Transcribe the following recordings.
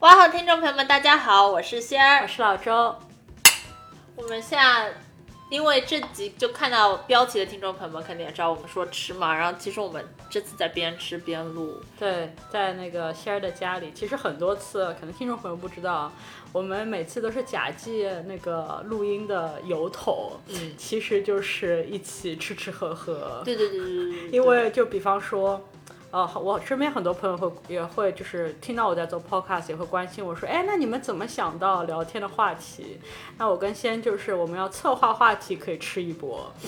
哇好，听众朋友们，大家好，我是仙儿，我是老周。我们现在因为这集就看到标题的听众朋友们肯定也知道我们说吃嘛，然后其实我们这次在边吃边录，对，在那个仙儿的家里，其实很多次，可能听众朋友不知道，我们每次都是假借那个录音的由头，嗯，其实就是一起吃吃喝喝。对对对对，因为就比方说，呃，我身边很多朋友会也会就是听到我在做 podcast，也会关心我说，哎，那你们怎么想到聊天的话题？那我跟先就是我们要策划话题，可以吃一波。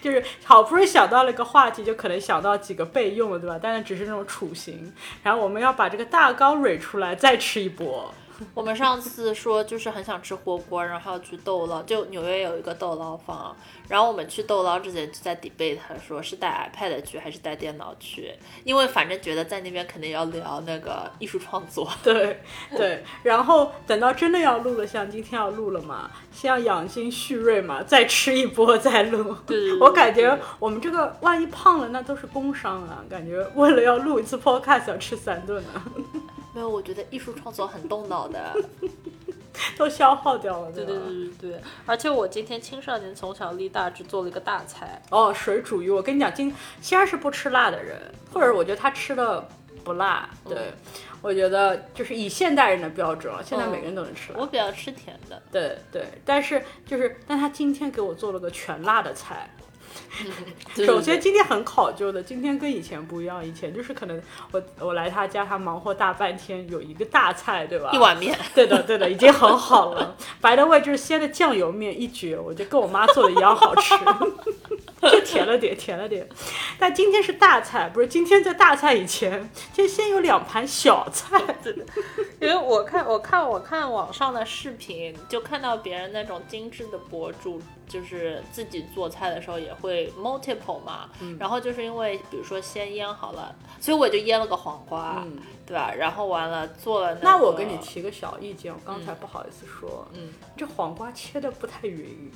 就是好不容易想到了一个话题，就可能想到几个备用的，对吧？但是只是那种雏形，然后我们要把这个大纲蕊出来，再吃一波。我们上次说就是很想吃火锅，然后要去豆捞，就纽约有一个豆捞坊，然后我们去豆捞之前就在 debate 说是带 iPad 去还是带电脑去，因为反正觉得在那边肯定要聊那个艺术创作。对对，然后等到真的要录了，像今天要录了嘛，先要养精蓄锐嘛，再吃一波再录。对对对我感觉我们这个万一胖了，那都是工伤啊！感觉为了要录一次 podcast 要吃三顿呢，没有，我觉得艺术创作很动脑的。都消耗掉了。对对对对对，而且我今天青少年从小立大志做了一个大菜，哦，水煮鱼，我跟你讲，今仙儿是不吃辣的人，或者我觉得他吃的不辣。对，我觉得就是以现代人的标准啊，现在每个人都能吃辣。我比较吃甜的。对对，但是就是，但他今天给我做了个全辣的菜。对首先，今天很考究的，今天跟以前不一样，以前就是可能我我来他家，他忙活大半天，有一个大菜，对吧？一碗面，对的，对的，已经很好了。白的味就是鲜的酱油面一绝，我觉得跟我妈做的一样好吃，就甜了点，甜了点。但今天是大菜，不是今天在大菜以前，就先有两盘小菜。因为我看我看我看网上的视频，就看到别人那种精致的博主，就是自己做菜的时候也会 multiple 嘛，然后就是因为比如说先腌好了，所以我就腌了个黄瓜，嗯对吧？然后完了做了、那我跟你提个小意见，我刚才不好意思说，嗯，这黄瓜切的不太匀。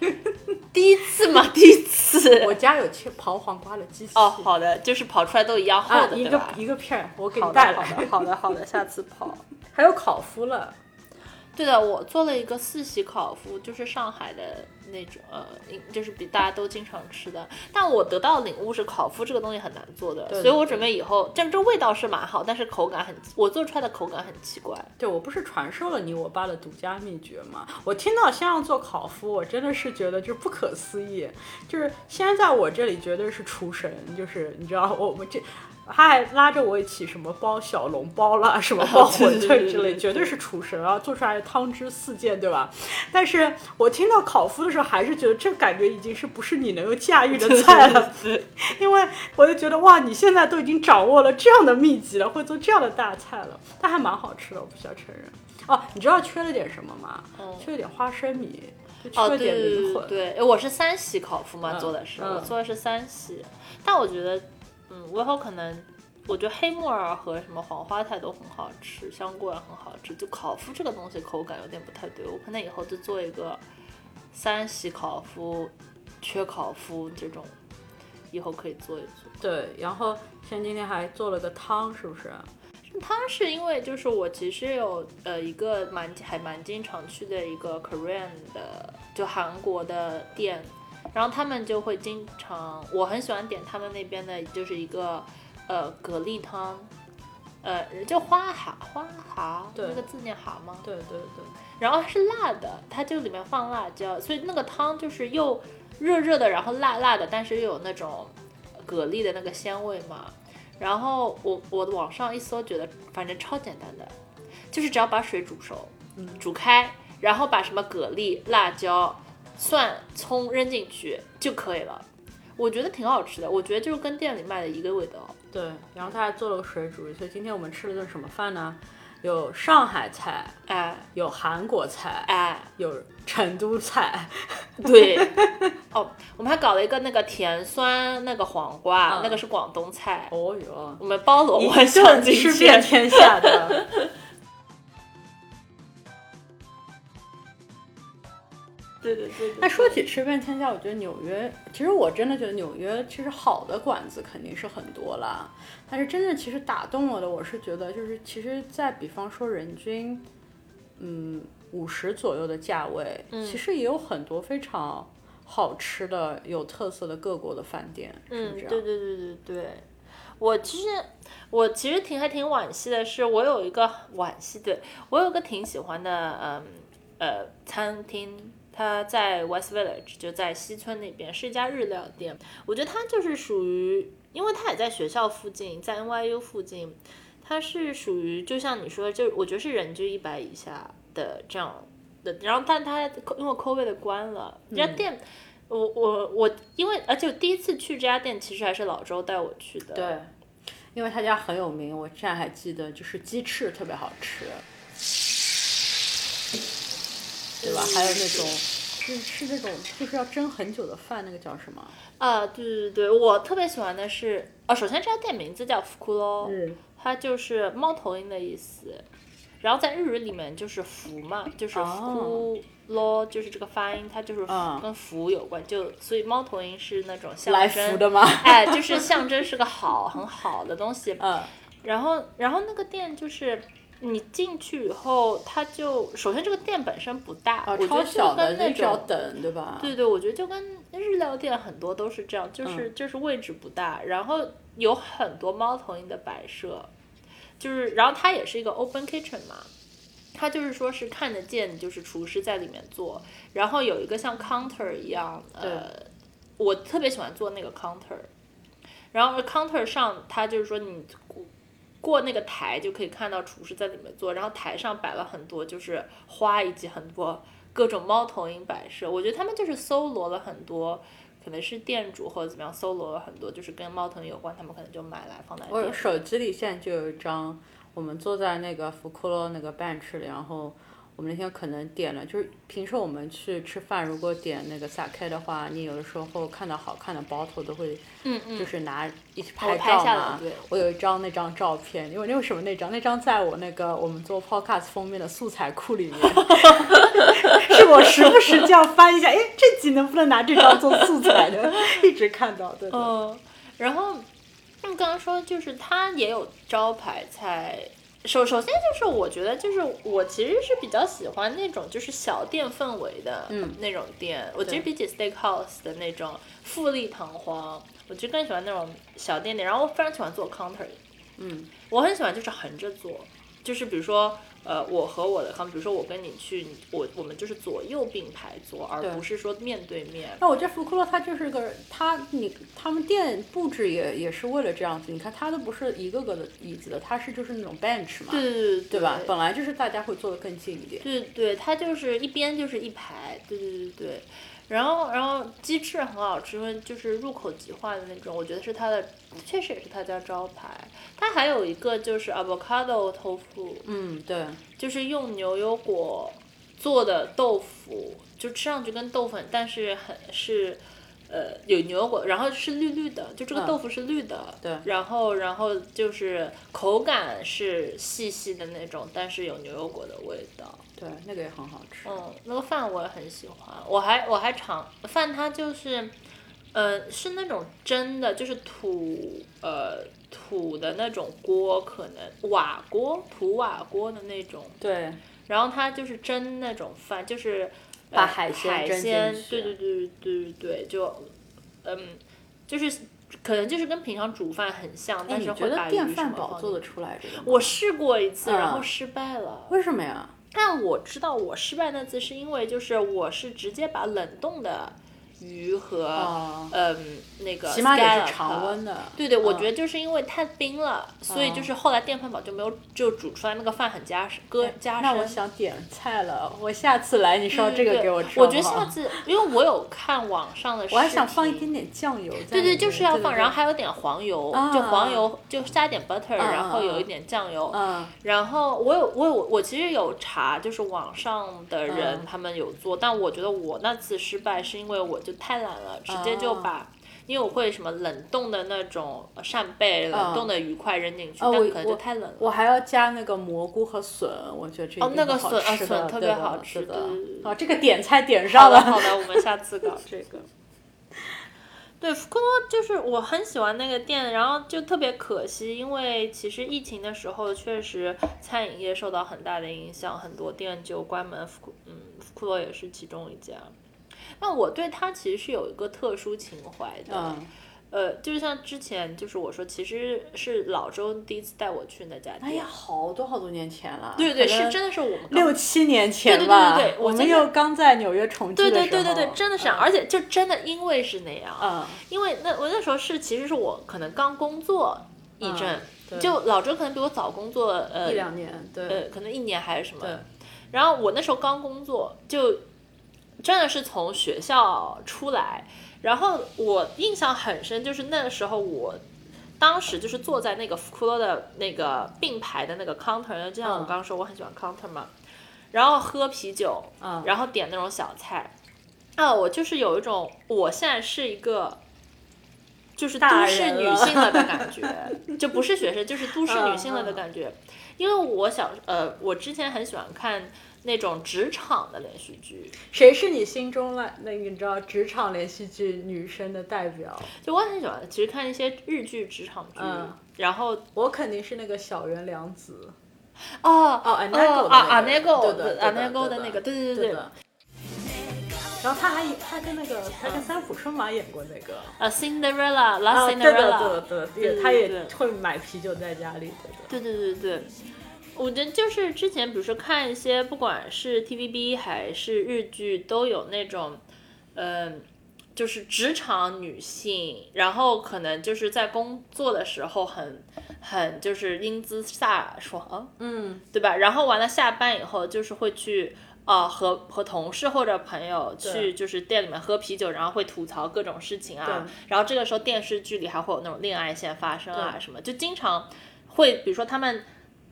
第一次嘛，第一次。我家有切刨黄瓜的机器。哦，好的，就是刨出来都一样厚啊，的，一个？一个片儿，我给，你带来。好的，好的，好的，下次刨。还有烤麸了，对的，我做了一个四喜烤麸，就是上海的那种，呃，就是比大家都经常吃的。但我得到的领悟是烤麸这个东西很难做的，对所以我准备以后，这这味道是蛮好，但是口感很，我做出来的口感很奇怪。对我不是传授了你我爸的独家秘诀吗？我听到先要做烤麸，我真的是觉得就是不可思议，就是现在在我这里绝对是厨神，就是你知道我们这。他还拉着我一起什么包小笼包啦，什么包馄饨之类，绝对是厨神，啊做出来的汤汁四溅，对吧？但是我听到烤麸的时候，还是觉得这感觉已经是不是你能够驾驭的菜了，因为我就觉得哇，你现在都已经掌握了这样的秘籍了，会做这样的大菜了，但还蛮好吃的，我必须要承认。哦，你知道缺了点什么吗？嗯缺了点花生米，缺哦，了对对点灵魂。对我是三喜烤麸嘛，嗯做的是，嗯我做的是三喜，但我觉得，嗯，我以后可能。我觉得黑木耳和什么黄花菜都很好吃，香菇也很好吃。就烤麸这个东西口感有点不太对，我可能以后就做一个三喜烤麸、缺烤麸这种，以后可以做一做。对，然后像今天还做了个汤，是不是？汤是因为就是我其实有呃一个蛮还蛮经常去的一个 Korean 的就韩国的店，然后他们就会经常我很喜欢点他们那边的就是一个呃蛤蜊汤，呃就花蛤花蛤对那个字念蛤吗？对对对，然后它是辣的，它就里面放辣椒，所以那个汤就是又热热的，然后辣辣的，但是又有那种蛤蜊的那个鲜味嘛。然后我我网上一搜，觉得反正超简单的，就是只要把水煮熟，煮开，然后把什么蛤蜊、辣椒、蒜、葱扔进去就可以了。我觉得挺好吃的，我觉得就是跟店里卖的一个味道。对，然后他还做了个水煮鱼，所以今天我们吃了顿什么饭呢？有上海菜，哎有韩国菜，哎，有成都菜，对，哦，我们还搞了一个那个甜酸那个黄瓜，嗯那个是广东菜，哦哟，我们包罗万象顿进去。吃遍天下的。对对对对。那说起吃遍天下，我觉得纽约，其实我真的觉得纽约其实好的馆子肯定是很多啦，但是真正其实打动我的，我是觉得就是其实，在比方说人均，嗯五十左右的价位，其实也有很多非常好吃的、有特色的各国的饭店，是嗯，不是、对对对对对，我其实我其实挺还挺惋惜的是，我有一个惋惜，对我有个挺喜欢的，嗯呃餐厅，它在 West Village，就在西村那边，是一家日料店。我觉得它就是属于，因为它也在学校附近，在 NYU 附近，它是属于就像你说，就我觉得是人均一百以下的这样的，然后但它因为 COVID 的关了，这家店。我我我，因为而且我第一次去这家店，其实还是老周带我去的。对，因为他家很有名，我现在还记得，就是鸡翅特别好吃，对吧？还有那种是是那种就是要蒸很久的饭，那个叫什么？啊，对对对，我特别喜欢的是，啊，首先这家店名字叫福库罗，嗯它就是猫头鹰的意思，然后在日语里面就是福嘛，就是哦福罗，就是这个发音，它就是嗯跟福有关，就所以猫头鹰是那种象来征福的吗？哎，就是象征是个好很好的东西。嗯，然后，然后那个店就是你进去以后，它就首先这个店本身不大，啊，我觉得就超小的，跟那种等，对吧？对对，我觉得就跟日料店很多都是这样，就是、就是位置不大，然后有很多猫头鹰的摆设，就是然后它也是一个 open kitchen 嘛，它就是说是看得见，就是厨师在里面做，然后有一个像 counter 一样，呃，我特别喜欢做那个 counter，然后 counter 上它就是说你过那个台就可以看到厨师在里面做，然后台上摆了很多就是花以及很多各种猫头鹰摆设，我觉得他们就是搜罗了很多。可能是店主或者怎么样搜罗了很多，就是跟猫头鹰有关，他们可能就买来放在我。手机里现在就有一张，我们坐在那个福库洛那个 bench 里，然后我们那天可能点了，就是平时我们去吃饭，如果点那个 sake 的话，你有的时候看到好看的包头都会，嗯嗯，就是拿一起拍照嘛。对我有一张那张照片，因为为什么那张？那张在我那个我们做 podcast 封面的素材库里面，是我时不时就要翻一下，哎，这集能不能拿这张做素材的？一直看到，对的。嗯，然后你刚刚说就是它也有招牌菜。首首先就是我觉得就是我其实是比较喜欢那种就是小店氛围的嗯那种店，我其实比起 steakhouse 的那种富丽堂皇，我其实更喜欢那种小店点。然后我非常喜欢做 counter，嗯，我很喜欢就是横着做，就是比如说呃我和我的 counter，比如说我跟你去，你我我们就是左右并排坐，而不是说面对面。那我觉得福克洛它就是个，它你他们店布置也也是为了这样子。你看它都不是一个个的椅子的，它是就是那种 bench 嘛，对对对对吧？本来就是大家会坐得更近一点。对对，它就是一边就是一排，对对对对。然后然后鸡翅很好吃，因为就是入口即化的那种，我觉得是它的，确实也是它家招牌。它还有一个就是 avocado 豆腐，嗯，对，就是用牛油果做的豆腐，就吃上去跟豆粉，但是很是。呃，有牛油果，然后是绿绿的，就这个嗯豆腐是绿的，对然后然后就是口感是细细的那种，但是有牛油果的味道。对，那个也很好吃。嗯，那个饭我也很喜欢，我还我还尝饭，它就是，呃，是那种蒸的，就是土呃土的那种锅，可能瓦锅土瓦锅的那种，对，然后它就是蒸那种饭，就是呃把海鲜海鲜，去对对对对对对，就嗯，就是可能就是跟平常煮饭很像，哎，但是会把鱼什电饭煲做得出来这个？我试过一次，然后嗯失败了。为什么呀？但我知道我失败那次是因为就是我是直接把冷冻的鱼和、哦嗯那个起码得是常温的。对对，我嗯觉得就是因为太冰了，所以就是后来电饭煲就没有就煮出来那个饭很加搁加深。那我想点菜了，我下次来你烧这个给我吃我觉得下次，因为我有看网上的视频，我还想放一点点酱油。对对，就是要放，对然后还有点黄油，啊就黄油就加点 butter，、啊然后有一点酱油，嗯然后我有我有我其实有查，就是网上的人、嗯他们有做，但我觉得我那次失败是因为我就太懒了，直接就啊把。因为我会什么冷冻的那种扇贝、冷冻的鱼块扔进去，但可能就我太冷了。我还要加那个蘑菇和笋，我觉得这哦，那个笋笋特别好吃，的哦，这个点菜点上了。的好的，我们下次 搞这个。对，福克多就是我很喜欢那个店，然后就特别可惜，因为其实疫情的时候确实餐饮业受到很大的影响，很多店就关门，嗯福克多也是其中一家。那我对他其实是有一个特殊情怀的，嗯，呃，就是像之前就是我说，其实是老周第一次带我去那家店，哎呀，好多好多年前了。对对，是真的是我们六七年前对对对。对对我我们又刚在纽约重聚对的时候。对对对对，真的是而且就真的因为是那样，嗯，因为那我那时候是其实是我可能刚工作一阵，嗯就老周可能比我早工作呃一两年，对呃可能一年还是什么对，然后我那时候刚工作，就真的是从学校出来，然后我印象很深，就是那个时候我。当时就是坐在那个福库罗的那个并排的那个 counter，就像我嗯刚刚说，我很喜欢 counter 嘛，然后喝啤酒，嗯，然后点那种小菜。啊，我就是有一种我现在是一个，就是都大市人女性了的感觉，就不是学生，就是都市女性了的感觉。因为我小呃，我之前很喜欢看那种职场的连续剧，谁是你心中那那个你知道职场连续剧女生的代表？就我很喜欢，其实看一些日剧职场剧，嗯然后我肯定是那个小原良子。哦哦哦 Anago 的啊那个 Anago 对的对的那个，对对对对。然后他还他跟那个他跟三浦春马演过那个。啊 Cinderella 对 Cinderella，的，对他也会买啤酒在家里，对。对对对对，我觉得就是之前，比如说看一些不管是 TVB 还是日剧，都有那种，嗯、就是职场女性，然后可能就是在工作的时候很很就是英姿飒爽，嗯，对吧？然后完了下班以后就是会去。啊，和和同事或者朋友去就是店里面喝啤酒，然后会吐槽各种事情啊。然后这个时候电视剧里还会有那种恋爱线发生啊什么，就经常会，比如说他们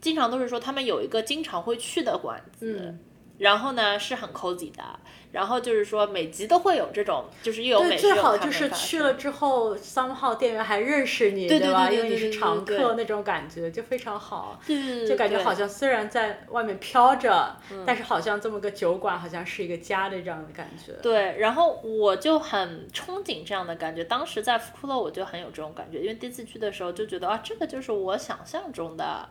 经常都是说他们有一个经常会去的馆子，嗯然后呢是很 cozy 的，然后就是说每集都会有这种，就是又有对，美食最好就是去了之后，somehow 店员还认识你，对对吧？因为你是常客，那种感觉就非常好。就感觉好像虽然在外面飘着，嗯但是好像这么个酒馆好像是一个家的这样的感觉。对，然后我就很憧憬这样的感觉。当时在福库洛，我就很有这种感觉，因为第一次去的时候就觉得啊，这个就是我想象中的，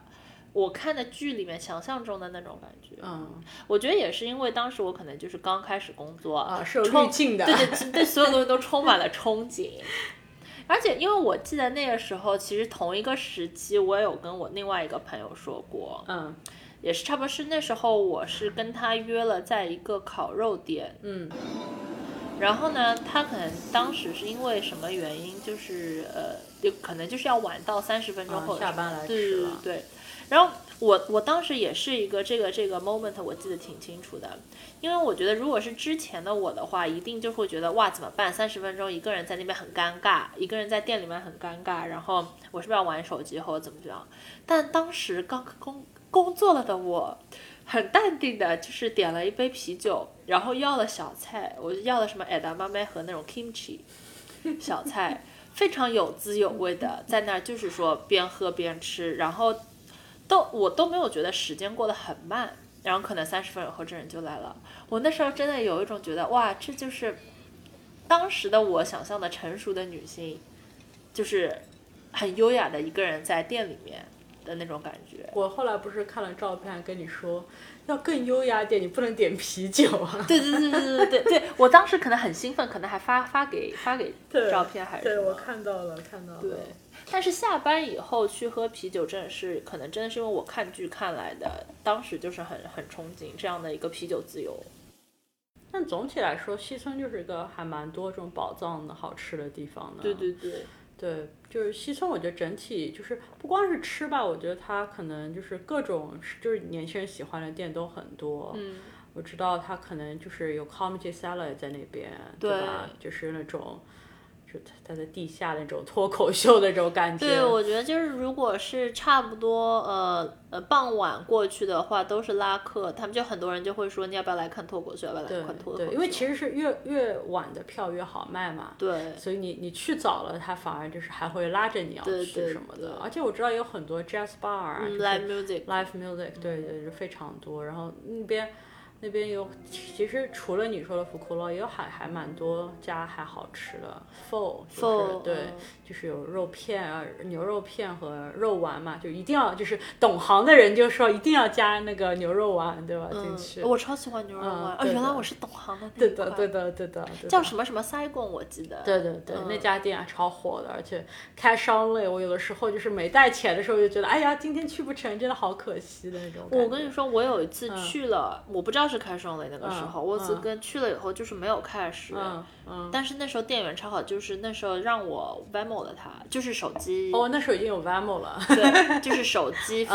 我看的剧里面想象中的那种感觉。嗯我觉得也是因为当时我可能就是刚开始工作啊，是有冲滤镜的。对对对，所有东西都充满了憧憬。而且，因为我记得那个时候，其实同一个时期，我也有跟我另外一个朋友说过，嗯也是差不多是那时候，我是跟他约了在一个烤肉店，嗯然后呢，他可能当时是因为什么原因，就是呃，有可能就是要晚到三十分钟啊或者什么下班来吃了对对对。然后我我当时也是一个这个这个 moment，我记得挺清楚的，因为我觉得如果是之前的我的话，一定就会觉得哇怎么办？三十分钟一个人在那边很尴尬，一个人在店里面很尴尬，然后我是不是要玩手机或者怎么样？但当时刚工工作了的我。很淡定的，就是点了一杯啤酒，然后要了小菜，我就要了什么 edamame 和那种 kimchi 小菜，非常有滋有味的，在那儿就是说边喝边吃，然后都我都没有觉得时间过得很慢，然后可能三十分钟后这人就来了，我那时候真的有一种觉得哇，这就是当时的我想象的成熟的女性，就是很优雅的一个人在店里面的那种感觉。我后来不是看了照片，跟你说要更优雅点，你不能点啤酒啊。对对对对对对对，我当时可能很兴奋，可能还发发给发给照片还是对，我看到了，看到了。对，但是下班以后去喝啤酒，真的是可能真的是因为我看剧看来的，当时就是很很憧憬这样的一个啤酒自由。但总体来说，西村就是一个还蛮多这种宝藏的好吃的地方的。对对对，对，就是西村，我觉得整体就是不光是吃吧，我觉得它可能就是各种就是年轻人喜欢的店都很多。嗯，我知道它可能就是有 comedy salad 在那边，对吧？就是那种。就他在地下那种脱口秀的那种感觉。对，我觉得就是如果是差不多呃呃傍晚过去的话，都是拉客，他们就很多人就会说你要不要来看脱口秀，要不要来看脱口秀？对，因为其实是越越晚的票越好卖嘛。对。所以你你去早了，他反而就是还会拉着你要去什么的。而且我知道有很多 jazz bar 啊，live music，live music，对对，就非常多。然后那边。那边有，其实除了你说的福库洛，也有还还蛮多家还好吃的是对，就是有肉片啊，牛肉片和肉丸嘛，就一定要就是懂行的人就说一定要加那个牛肉丸，对吧？进去。我超喜欢牛肉丸，哦，原来我是懂行的。对的，对的，对的。叫什么什么塞贡，我记得。对对对，那家店啊超火的，而且开商类，我有的时候就是没带钱的时候就觉得，哎呀，今天去不成，真的好可惜的那种。我跟你说，我有一次去了，我不知道。是开双雷那个时候，我只跟去了以后就是没有开始，但是那时候店员超好，就是那时候让我 Venmo 了他，就是手机哦，那时候已经有 Venmo 了，对，就是手机付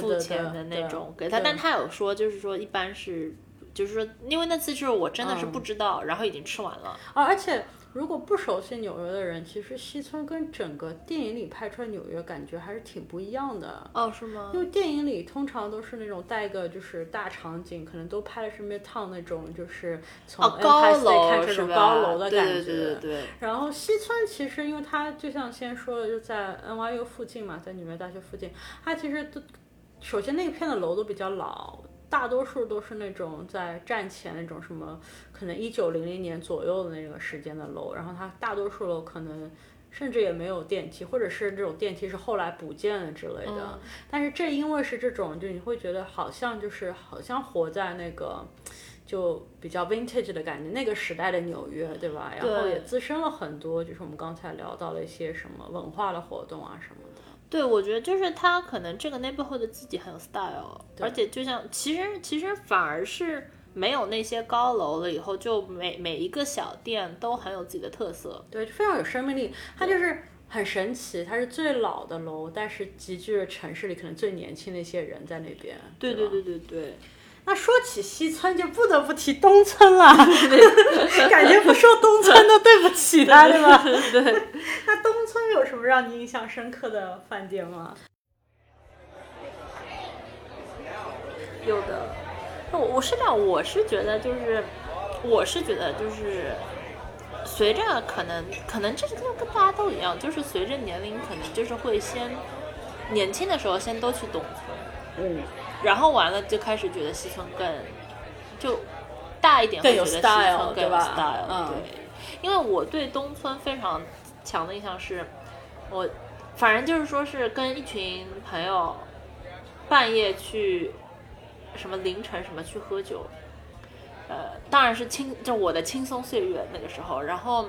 付钱的那种给他，但他有说就是说一般是，就是说因为那次就是我真的是不知道，然后已经吃完了啊，而且。如果不熟悉纽约的人，其实西村跟整个电影里拍出来纽约感觉还是挺不一样的。哦，是吗？因为电影里通常都是那种带个就是大场景，可能都拍的是 Midtown 那种，就是从 Empire State 看这种高楼的感觉。对对对对。然后西村其实，因为它就像先说的，就在 NYU 附近嘛，在纽约大学附近，它其实都首先那片的楼都比较老。大多数都是那种在战前那种什么，可能一九零零年左右的那个时间的楼，然后它大多数楼可能甚至也没有电梯，或者是这种电梯是后来补建的之类的。但是正因为是这种，就你会觉得好像就是好像活在那个就比较 vintage 的感觉，那个时代的纽约，对吧？然后也滋生了很多，就是我们刚才聊到了一些什么文化的活动啊什么。对，我觉得就是他可能这个 neighborhood 自己很有 style，而且就像其实其实反而是没有那些高楼了以后，就每每一个小店都很有自己的特色，对，非常有生命力。它就是很神奇，它是最老的楼，但是集聚了城市里可能最年轻的一些人在那边。对对对对对。那说起西村，就不得不提东村了，感觉不说东村都对不起他，对吧？对。那东村有什么让你印象深刻的饭店吗？有的。我我是这样，我是觉得就是，我是觉得就是，随着可能可能这个跟大家都一样，就是随着年龄，可能就是会先年轻的时候先都去东村。嗯。然后完了就开始觉得西村更就大一点，会觉得西村更有 style，对，因为我对东村非常强的印象是，我反正就是说是跟一群朋友半夜去什么凌晨什么去喝酒，呃，当然是轻就我的轻松岁月那个时候，然后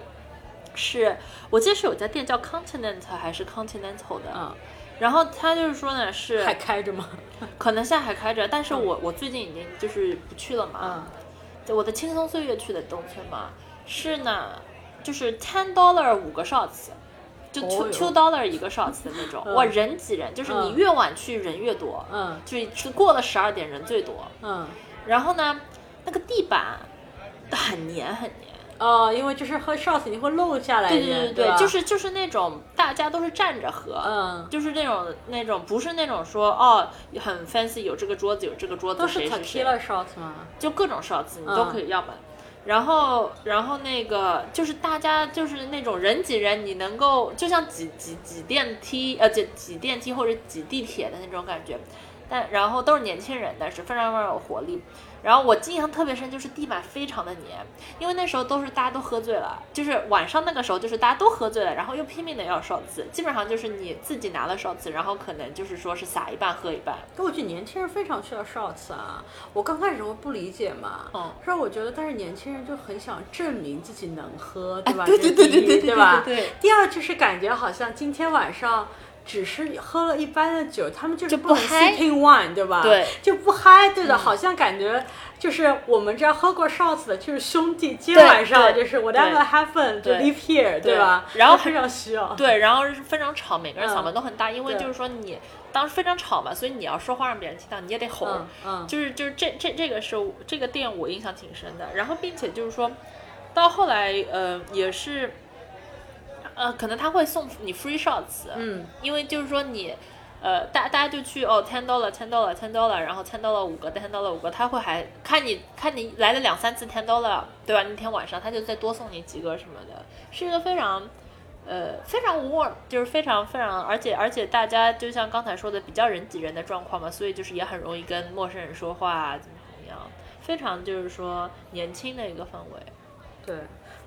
是我记得是有家店叫 Continent 还是 Continental 的，嗯。然后他就是说呢，是还开着吗？可能现在还开着，但是我我最近已经就是不去了嘛。嗯，我的轻松岁月去的东村嘛，是呢，就是 ten dollar 五个 shots，就 two two dollar 一个 shots 的那种。哇，人挤人，就是你越晚去人越多。嗯，就是过了十二点人最多。嗯，然后呢，那个地板很黏很黏。哦，因为就是喝 shots 你会漏下来，对对对对，就是就是那种大家都是站着喝，嗯，就是那种那种不是那种说哦很 fancy 有这个桌子有这个桌子谁是谁，shots 吗？就各种 shots 你都可以要嘛，然后然后那个就是大家就是那种人挤人，你能够就像挤挤挤电梯呃挤挤电梯或者挤地铁的那种感觉，但然后都是年轻人，但是非常非常有活力。然后我印象特别深，就是地板非常的黏，因为那时候都是大家都喝醉了，就是晚上那个时候，就是大家都喝醉了，然后又拼命的要烧子，基本上就是你自己拿了烧子，然后可能就是说是撒一半喝一半。我觉得年轻人非常需要烧瓷啊，我刚开始我不理解嘛，嗯，是我觉得，但是年轻人就很想证明自己能喝，对吧？对对对对对对吧？对。第二就是感觉好像今天晚上。只是喝了一般的酒，他们就是就不能不嗨。sitting wine，对吧？对，就不嗨，对的，嗯。好像感觉就是我们这样喝过 shots 的，就是兄弟，今晚上就是 whatever happen 就对。live here，对。吧？然后 非常需要。对，然后是非常吵，每个人嗓门嗯都很大，因为就是说你当时非常吵嘛，所以你要说话让别人听到，你也得吼。嗯嗯，就是就是这这这个是这个店我印象挺深的，然后并且就是说，到后来呃也是，呃可能他会送你 free shots，嗯因为就是说你。呃，大大家就去哦，ten dollar ten dollar ten dollar，然后 ten dollar 五个，ten dollar 五个，他会还看你看你来了两三次 ten dollar，对吧？那天晚上他就再多送你几个什么的，是一个非常呃非常 warm，就是非常非常，而且而且大家就像刚才说的比较人挤人的状况嘛，所以就是也很容易跟陌生人说话啊，怎么怎么样，非常就是说年轻的一个氛围。对。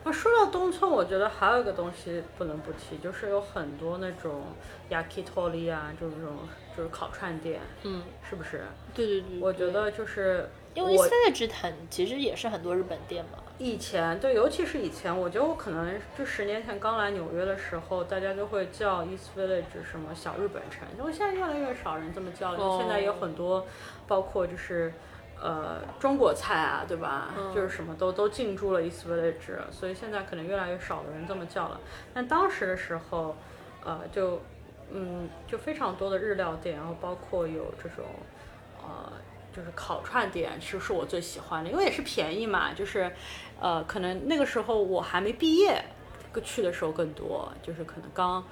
那说到东村，我觉得还有一个东西不能不提，就是有很多那种 yakitori 啊，就是这种就是烤串店，嗯，是不是？对对对，我觉得就是因为我 Village 很其实也是很多日本店嘛，以前对，尤其是以前，我觉得我可能就十年前刚来纽约的时候，大家都会叫 East Village 什么小日本城，因为现在越来越少人这么叫了，现在有很多，包括就是。呃，中国菜啊，对吧？嗯就是什么都都进驻了 East Village，所以现在可能越来越少的人这么叫了。但当时的时候，呃，就嗯，就非常多的日料店，然后包括有这种呃，就是烤串店，其实是我最喜欢的，因为也是便宜嘛。就是呃，可能那个时候我还没毕业，去的时候更多，就是可能刚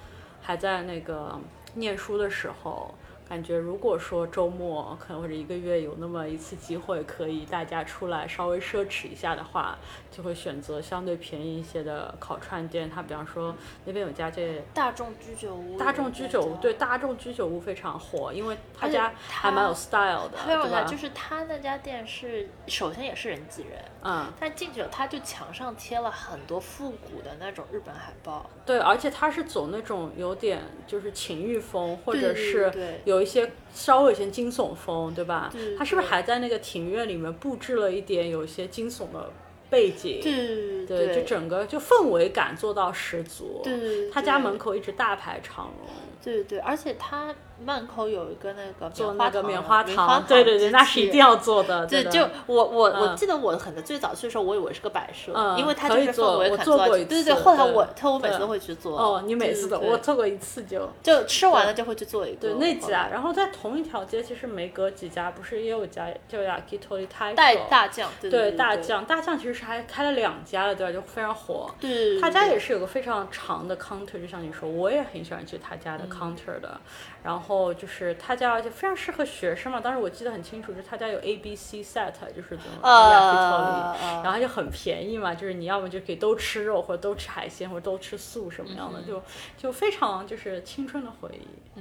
还在那个念书的时候。感觉如果说周末可能或者一个月有那么一次机会，可以大家出来稍微奢侈一下的话，就会选择相对便宜一些的烤串店。它比方说那边有家这大众居酒屋，大众居酒屋，对大众居酒屋非常火，因为他家还蛮有 style 的，非常对吧？就是他那家店是首先也是人挤人，嗯，但进去了他就墙上贴了很多复古的那种日本海报，对，而且他是走那种有点就是情欲风，或者是有一些稍微有些惊悚风，对吧？对他是不是还在那个庭院里面布置了一点有一些惊悚的背景？对对，就整个就氛围感做到十足。对对对他家门口一直大排长龙。对对对，而且他门口有一个那个做那个棉花糖，对对对，那是一定要做的。对，就我我我嗯记得我可能最早去的时候，我以为是个摆设，嗯因为它可以就是氛围做我感做过一次对对对，后来我他我每次都会去做。哦，你每次都我做过一次就。就吃完了就会去做一个。对那家，然后在同一条街，其实没隔几家，不是也有家叫 Yakitori 带大酱，对大酱，大酱其实是还开了两家了，对吧？就非常火。对他家也是有个非常长的 counter，就像你说，我也很喜欢去他家的 counter 的。然后就是他家，而且非常适合学生嘛。当时我记得很清楚，就是他家有 A、B、C set，就是这种 yakitori，、呃，然后就很便宜嘛，就是你要么就可以都吃肉，或者都吃海鲜，或者都吃素什么样的，就就非常就是青春的回忆。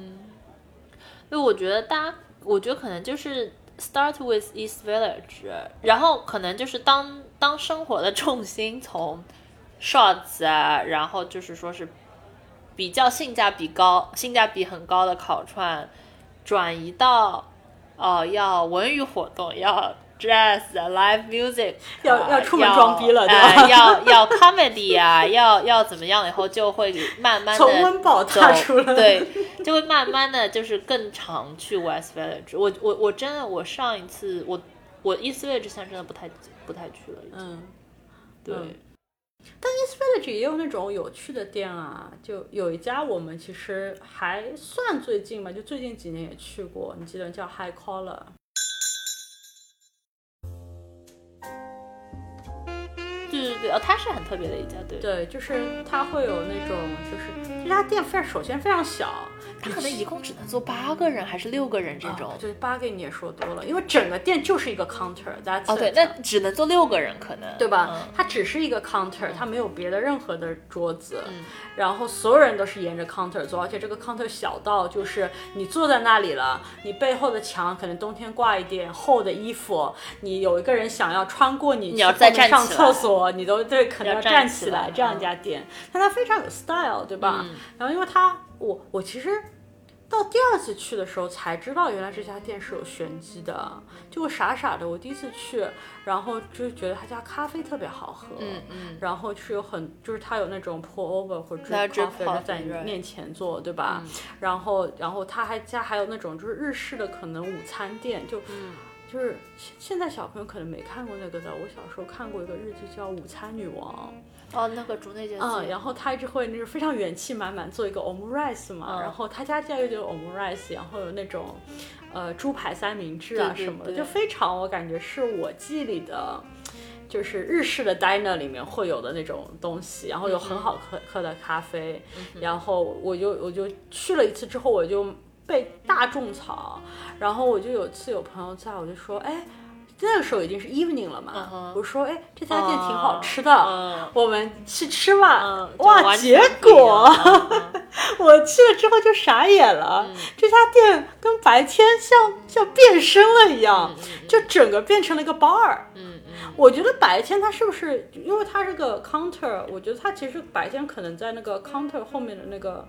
因为我觉得大家，我觉得可能就是 start with East Village，然后可能就是当当生活的重心从 shots 啊，然后就是说是比较性价比高、性价比很高的烤串，转移到哦、要文娱活动要。jazz、live music，要啊要出门装逼了对吧呃要要 comedy 啊，要要怎么样？以后就会慢慢的从温饱踏出来对，就会慢慢的就是更常去 West Village。我我我真的我上一次我我 East Village 现在真的不太不太去了，已经。嗯，对，嗯但 East Village 也有那种有趣的店啊，就有一家我们其实还算最近吧，就最近几年也去过，你记得叫 High Collar。对它是很特别的一家，对，对，就是它会有那种，就是这家店非常首先非常小，它可能一共只能坐八个人还是六个人这种啊。对，八个你也说多了，因为整个店就是一个 counter，that's 哦，对，那只能坐六个人可能，对吧？嗯它只是一个 counter，它没有别的任何的桌子，嗯然后所有人都是沿着 counter 坐，而且这个 counter 小到就是你坐在那里了，你背后的墙可能冬天挂一点厚的衣服，你有一个人想要穿过你，你要再站上厕所，你都对可能要站站起起来来这样一嗯家店，但它非常有 style，对吧？嗯然后因为它我我其实。到第二次去的时候才知道，原来这家店是有玄机的。就我傻傻的，我第一次去，然后就觉得他家咖啡特别好喝，嗯嗯，然后是有很，就是他有那种 pour over 或者他 drip drip coffee 在你面前做，对吧？然后，然后他还家还有那种就是日式的可能午餐店，就。就是现现在小朋友可能没看过那个的，我小时候看过一个日剧叫《午餐女王》，哦，那个竹内结嗯，子，然后他一直会那是非常元气满满做一个 omurice 嘛，嗯然后他家家有点 omurice，然后有那种呃猪排三明治啊什么的，对就非常我感觉是我记忆里的。就是日式的 diner 里面会有的那种东西，然后有很好喝喝的咖啡，然后我就我就去了一次之后，我就被大种草，然后我就有一次有朋友在，我就说，哎，那个时候已经是 evening 了嘛，我说，哎，这家店挺好吃的，嗯我们去吃吧。哇，完结果我去了之后就傻眼了，这家店跟白天像像变身了一样，就整个变成了一个 bar。嗯嗯我觉得白天它是不是因为它是个 counter？我觉得它其实白天可能在那个 counter 后面的那个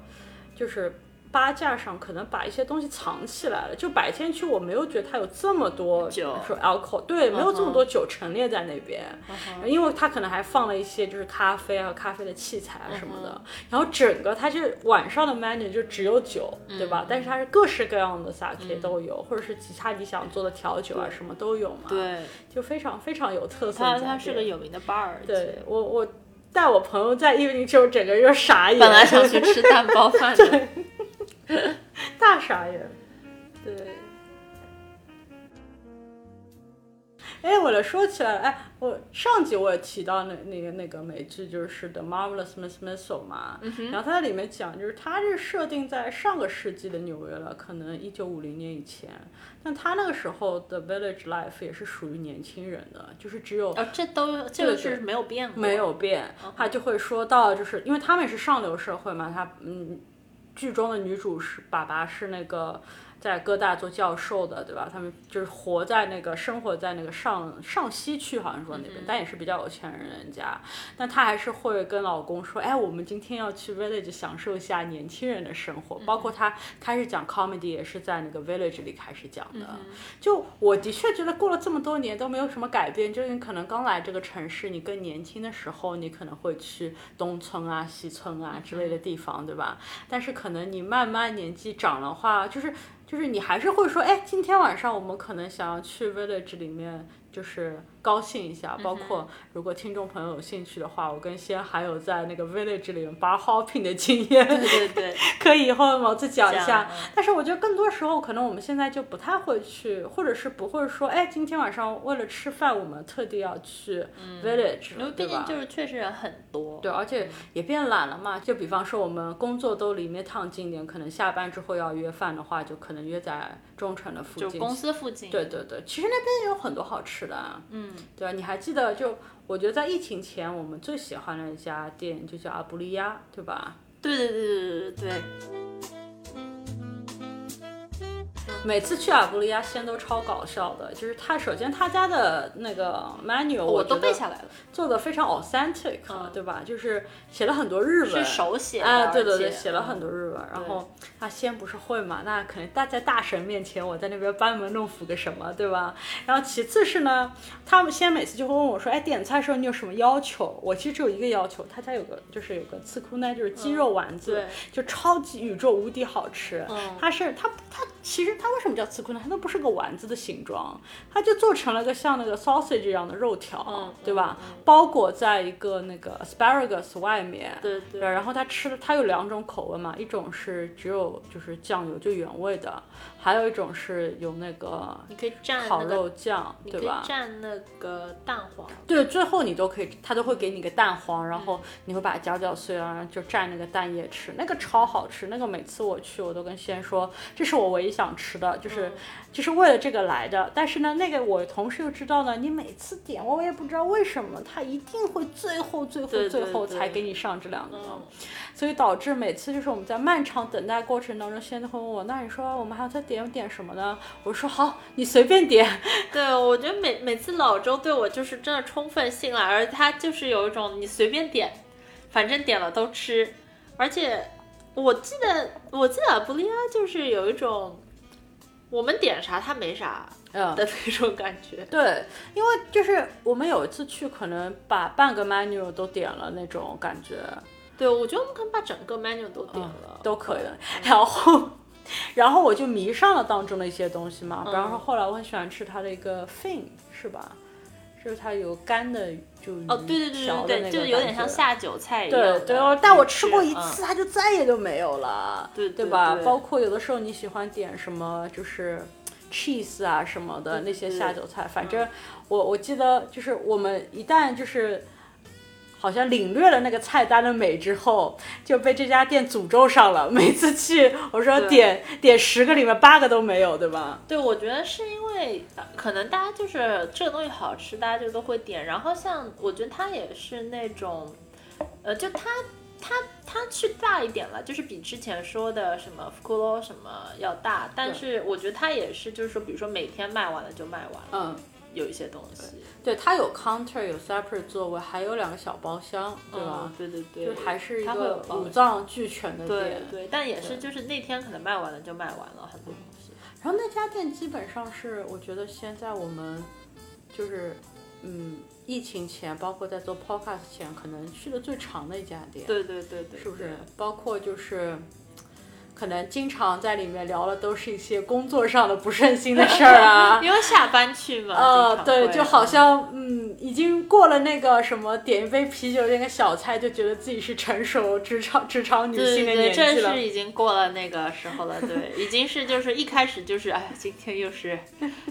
就是吧架上，可能把一些东西藏起来了。就白天去，我没有觉得它有这么多酒说 alcohol，对，没有这么多酒陈列在那边。嗯因为它可能还放了一些就是咖啡啊、咖啡的器材啊什么嗯的，然后整个它就晚上的 menu 就只有酒，对嗯吧？但是它是各式各样的 sake 都有，或者是其他你想做的调酒啊什么都有嘛，，对，就非常非常有特色它是个有名的 bar，对我我带我朋友在 evening 整个就傻眼，本来想去吃蛋包饭的，大傻眼，对。哎，我来，说起来，哎，我上集我也提到那那个那个美剧，就是《The Marvelous Miss Maisel》嘛，然后它在里面讲，就是它是设定在上个世纪的纽约了，可能一九五零年以前，但它那个时候的 Village Life 也是属于年轻人的，就是只有哦，这都这个是没有变过，没有变，他就会说到，就是因为他们也是上流社会嘛，他嗯，剧中的女主是爸爸是那个在哥大做教授的，对吧？他们就是活在那个生活在那个上上西区，好像说那边，但也是比较有钱人人家，但她还是会跟老公说，哎，我们今天要去 village 享受一下年轻人的生活，包括她开始讲 comedy 也是在那个 village 里开始讲的。就我的确觉得过了这么多年都没有什么改变，就是你可能刚来这个城市，你更年轻的时候，你可能会去东村啊、西村啊之类的地方，对吧？但是可能你慢慢年纪长的话，就是就是你还是会说，哎，今天晚上我们可能想要去 village 里面。就是高兴一下，包括如果听众朋友有兴趣的话，我跟仙还有在那个 village 里面 bar hopping 的经验，对对对，可以以后毛子讲一下嗯。但是我觉得更多时候，可能我们现在就不太会去，或者是不会说，哎，今天晚上为了吃饭，我们特地要去 village，、因为毕对吧竟？就是确实人很多，对，而且也变懒了嘛。就比方说，我们工作都离 Midtown 近点，可能下班之后要约饭的话，就可能约在中城的附近。就公司附近，对对对，其实那边也有很多好吃的、啊。嗯，对啊，你还记得就？我觉得在疫情前，我们最喜欢的一家店就叫阿布利亚，对吧？对对对对对对，每次去阿布利亚鲜都超搞笑的，就是他首先他家的那个 menu 我都背下来了，做的非常 authentic，、对吧？就是写了很多日文，是手写的，哎，对对对，写了很多日文。然后他先不是会嘛，那肯定大在大神面前，我在那边班门弄斧个什么，对吧？然后其次是呢，他们先每次就会问我说，哎，点菜的时候你有什么要求？我其实只有一个要求，他家有个就是有个刺库奈，就是鸡肉丸子，对就超级宇宙无敌好吃。嗯它是他他其实它为什么叫刺库呢？它都不是个丸子的形状，它就做成了个像那个 sausage 一样的肉条，嗯对吧？包裹在一个那个 asparagus 外面，对对然后它吃的它有两种口味嘛，一种是只有就是酱油就原味的，还有一种是有那个你可以蘸烤，肉酱，对吧？蘸那个蛋黄，对，最后你都可以，它都会给你个蛋黄，然后你会把它搅搅碎啊，然后就蘸那个蛋液吃，那个超好吃。那个每次我去，我都跟先说，这是我唯一想吃的，就是、嗯就是为了这个来的。但是呢，那个我同事又知道呢，你每次点我也不知道为什么，他一定会最后最后最后才给你上这两个。嗯所以导致每次就是我们在漫长等待过程当中，先都会问我，那你说我们还要再点点什么呢？我说好，你随便点。对，我觉得每每次老周对我就是真的充分信赖，而他就是有一种你随便点，反正点了都吃，而且我记得我记得布利亚就是有一种，我们点啥他没啥嗯的那种感觉。对，因为就是我们有一次去，可能把半个 menu 都点了那种感觉，对，我觉得我们可能把整个 menu 都点了，嗯都可以的。然后，然后我就迷上了当中的一些东西嘛，比方说嗯后来我很喜欢吃它的一个 fin，是吧？就是它有干的，就哦，对对对就是有点像下酒菜一样对对哦，但我吃过一嗯次，它就再也就没有了，对对吧？包括有的时候你喜欢点什么，就是 cheese 啊什么的那些下酒菜，反正我我记得就是我们一旦就是。好像领略了那个菜单的美之后，就被这家店诅咒上了。每次去，我说点点十个里面八个都没有，对吧？对，我觉得是因为呃可能大家就是这个东西好吃，大家就都会点。然后像我觉得它也是那种，呃，就它它它去大一点了，就是比之前说的什么 k u l 什么要大。但是我觉得它也是，就是说，比如说每天卖完了就卖完了，嗯，有一些东西，对，它有 counter，有 separate 座位，还有两个小包厢，对吧？嗯对对对，就还是一个五脏俱全的店。对，但也是就是那天可能卖完了就卖完了很多东西。然后那家店基本上是，我觉得现在我们就是，嗯，疫情前，包括在做 podcast 前，可能去的最长的一家店，对对对对，是不是？包括就是。可能经常在里面聊的都是一些工作上的不顺心的事儿啊，因为下班去嘛，呃对，就好像嗯，已经过了那个什么点一杯啤酒那个小菜，就觉得自己是成熟职场职场女性的对对，年纪了这是。已经过了那个时候了，对，已经是就是一开始就是哎，今天又是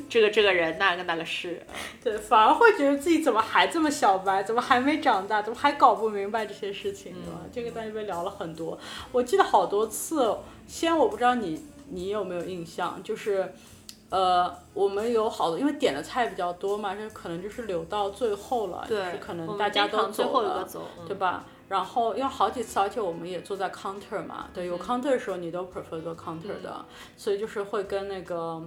这个这个人那个那个事，嗯对，反而会觉得自己怎么还这么小白，怎么还没长大，怎么还搞不明白这些事情，对吧？这个在那边聊了很多，我记得好多次。先我不知道你你有没有印象，就是。呃，我们有好多，因为点的菜比较多嘛，这可能就是留到最后了，就是可能大家都走了，后一个走，嗯对吧？然后因为好几次，而且我们也坐在 counter 嘛，对，有 counter 的时候你都 prefer 做 counter 的，所以就是会跟那个，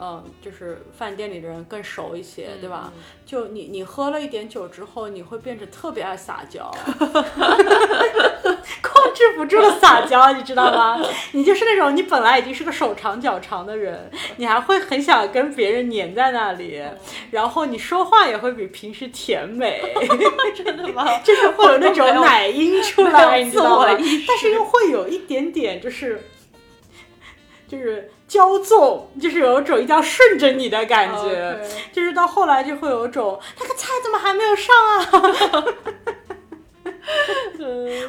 嗯，就是饭店里的人更熟一些，对吧？就你你喝了一点酒之后，你会变得特别爱撒娇，控制不住的撒娇，你知道吗？你就是那种你本来已经是个手长脚长的人，你还会很想跟别人粘在那里，然后你说话也会比平时甜美。真的吗？就是会有那种奶音出来，你知道吗？但是又会有一点点，就是就是骄纵，就是有一种一定要顺着你的感觉。就是到后来就会有一种那个菜怎么还没有上啊？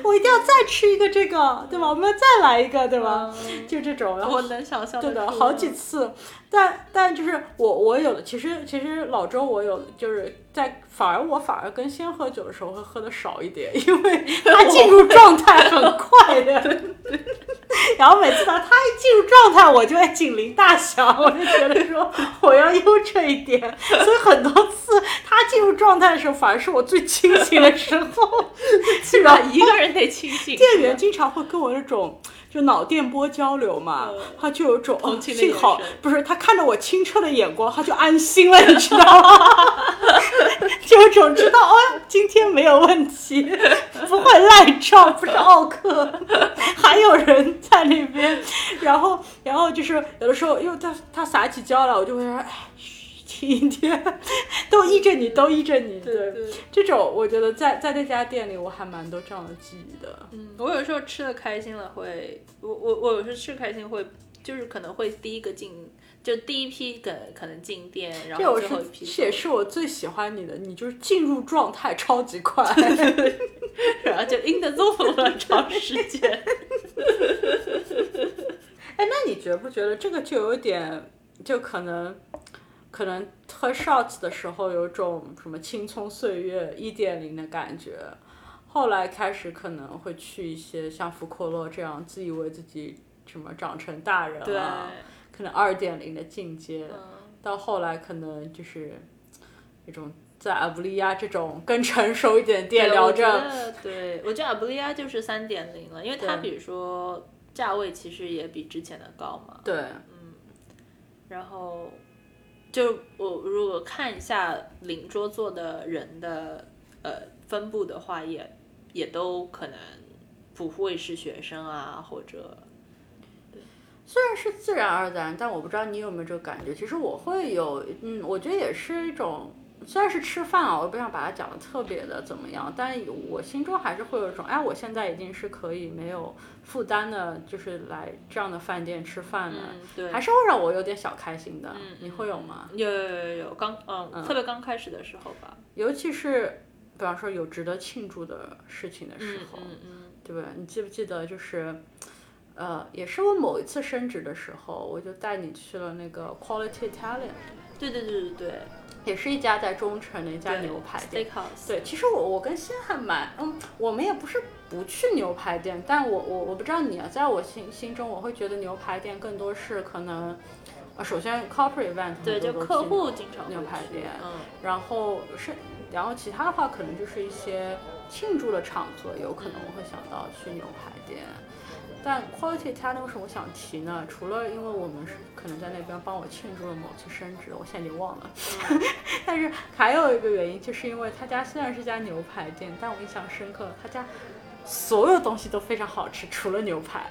我一定要再吃一个这个，对吧？我们要再来一个，对吧？就这种，然后我能想象对的，好几次，但但就是我我有的，其实其实老周我有就是在反而我反而跟先喝酒的时候会喝的少一点，因为 他进入状态很快的，然后每次呢他一进入状态，我就会警铃大响，我就觉得说我要悠着一点，所以很多次他进入状态的时候，反而是我最清醒的时候，是吧？一个人得清醒。店员经常会跟我那种就脑电波交流嘛，他就有种幸好不是他看着我清澈的眼光，他就安心了，你知道吗？就有种知道哦，今天没有问题，不会赖账，不是奥克，还有人在那边，然后然后就是有的时候，因为他他撒起娇来，我就会说，哎。嘘轻一点，都依着你，都依着你。对对这种我觉得在在那家店里，我还蛮多这样的记忆的。嗯，我有时候吃的开心了会，我我我有时候吃开心会，就是可能会第一个进，就第一批可可能进店，然后最后一批这也是我最喜欢你的，你就是进入状态超级快。然后就 in the zone 了长时间。哎，那你觉不觉得这个就有点，就可能，可能喝 shots 的时候有种什么青葱岁月一点零的感觉，后来开始可能会去一些像福克洛这样自以为自己什么长成大人对，了，可能二点零的境界，嗯到后来可能就是那种在阿布利亚这种更成熟一点的店聊着。得对，我觉得阿布利亚就是三点零了，因为它比如说价位其实也比之前的高嘛。对，嗯然后就我如果看一下邻桌坐的人的呃分布的话，也也都可能不会是学生啊，或者虽然是自然而然，但我不知道你有没有这个感觉。其实我会有，嗯，我觉得也是一种，虽然是吃饭啊，我不想把它讲的特别的怎么样，但我心中还是会有一种，哎，我现在已经是可以没有负担的，就是来这样的饭店吃饭了，嗯，对，还是会让我有点小开心的。你会有吗？有有有有刚嗯，特别刚开始的时候吧，尤其是比方说有值得庆祝的事情的时候，嗯嗯，对吧？你记不记得就是？呃，也是我某一次升职的时候，我就带你去了那个 Quality Italian，对对对对对，也是一家在中城的一家牛排店。steakhouse，对，其实我我跟新汉蛮，嗯，我们也不是不去牛排店，但我我我不知道你啊，在我心心中，我会觉得牛排店更多是可能，呃，首先 corporate event 对，就客户经常牛排店，嗯，然后是，然后其他的话可能就是一些庆祝的场合，有可能我会想到去牛排店。但 Quality Italian 为什么我想提呢？除了因为我们是可能在那边帮我庆祝了某次升职，我现在已经忘了。但是还有一个原因，就是因为他家虽然是家牛排店，但我印象深刻，他家所有东西都非常好吃，除了牛排。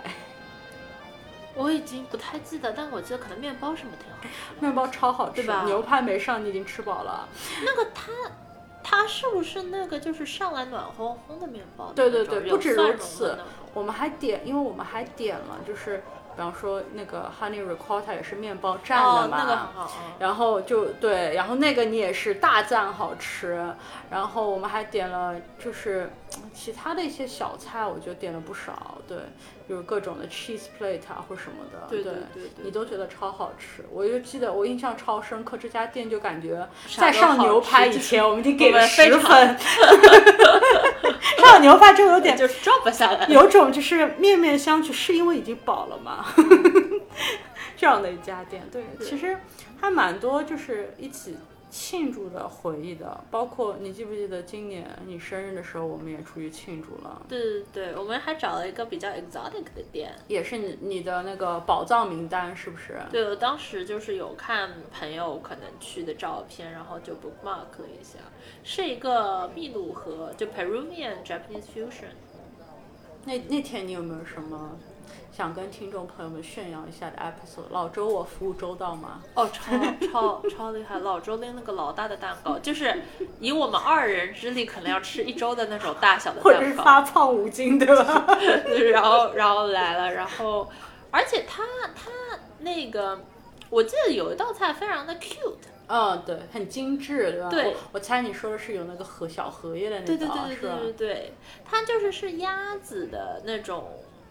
我已经不太记得，但我记得可能面包什么挺好。面包超好吃，对吧牛排没上，你已经吃饱了。那个它，它是不是那个就是上来暖烘烘的面包的对对对不止如此我们还点，因为我们还点了，就是比方说那个 honey ricotta 也是面包蘸的哦，嘛，那个很好啊。然后就对，然后那个你也是大赞好吃，然后我们还点了就是嗯其他的一些小菜，我觉得点了不少，对，就是各种的 cheese plate 啊或什么的，对对对你都觉得超好吃，我就记得我印象超深刻，这家店就感觉在上牛排以前我们已经给了十分，上牛排就有点就 drop 下来。有种就是面面相觑，是因为已经饱了吗？这样的一家店，对，其实还蛮多，就是一起庆祝的回忆的，包括你记不记得今年你生日的时候，我们也出去庆祝了，对对对，我们还找了一个比较 exotic 的店。也是你你的那个宝藏名单是不是？对，我当时就是有看朋友可能去的照片，然后就 bookmark 了一下，是一个秘鲁和就 Peruvian Japanese fusion。那那天你有没有什么想跟听众朋友们炫耀一下的 episode？老周我服务周到吗？哦，超超超厉害！老周拎了个老大的蛋糕，就是以我们二人之力，可能要吃一周的那种大小的或者是蛋糕。发胖五斤，对吧？然后然后来了，然后而且他他那个，我记得有一道菜非常的 cute，嗯，对，很精致，对吧？对我我猜你说的是有那个荷小荷叶的那对对道，是吧对对对？对对，它就是是鸭子的那种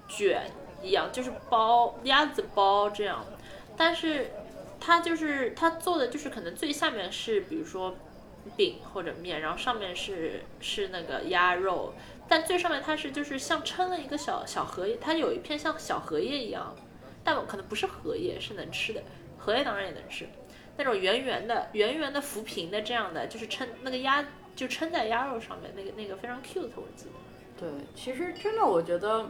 卷一样，就是包鸭子包这样，但是它就是它做的就是可能最下面是比如说饼或者面，然后上面是是那个鸭肉，但最上面它是就是像撑了一个小小荷叶，它有一片像小荷叶一样，但可能不是荷叶，是能吃的，荷叶当然也能吃。那种圆圆的、圆圆的浮萍的这样的，就是撑那个鸭，就撑在鸭肉上面，那个那个非常 cute，我记得。对，其实真的我觉得，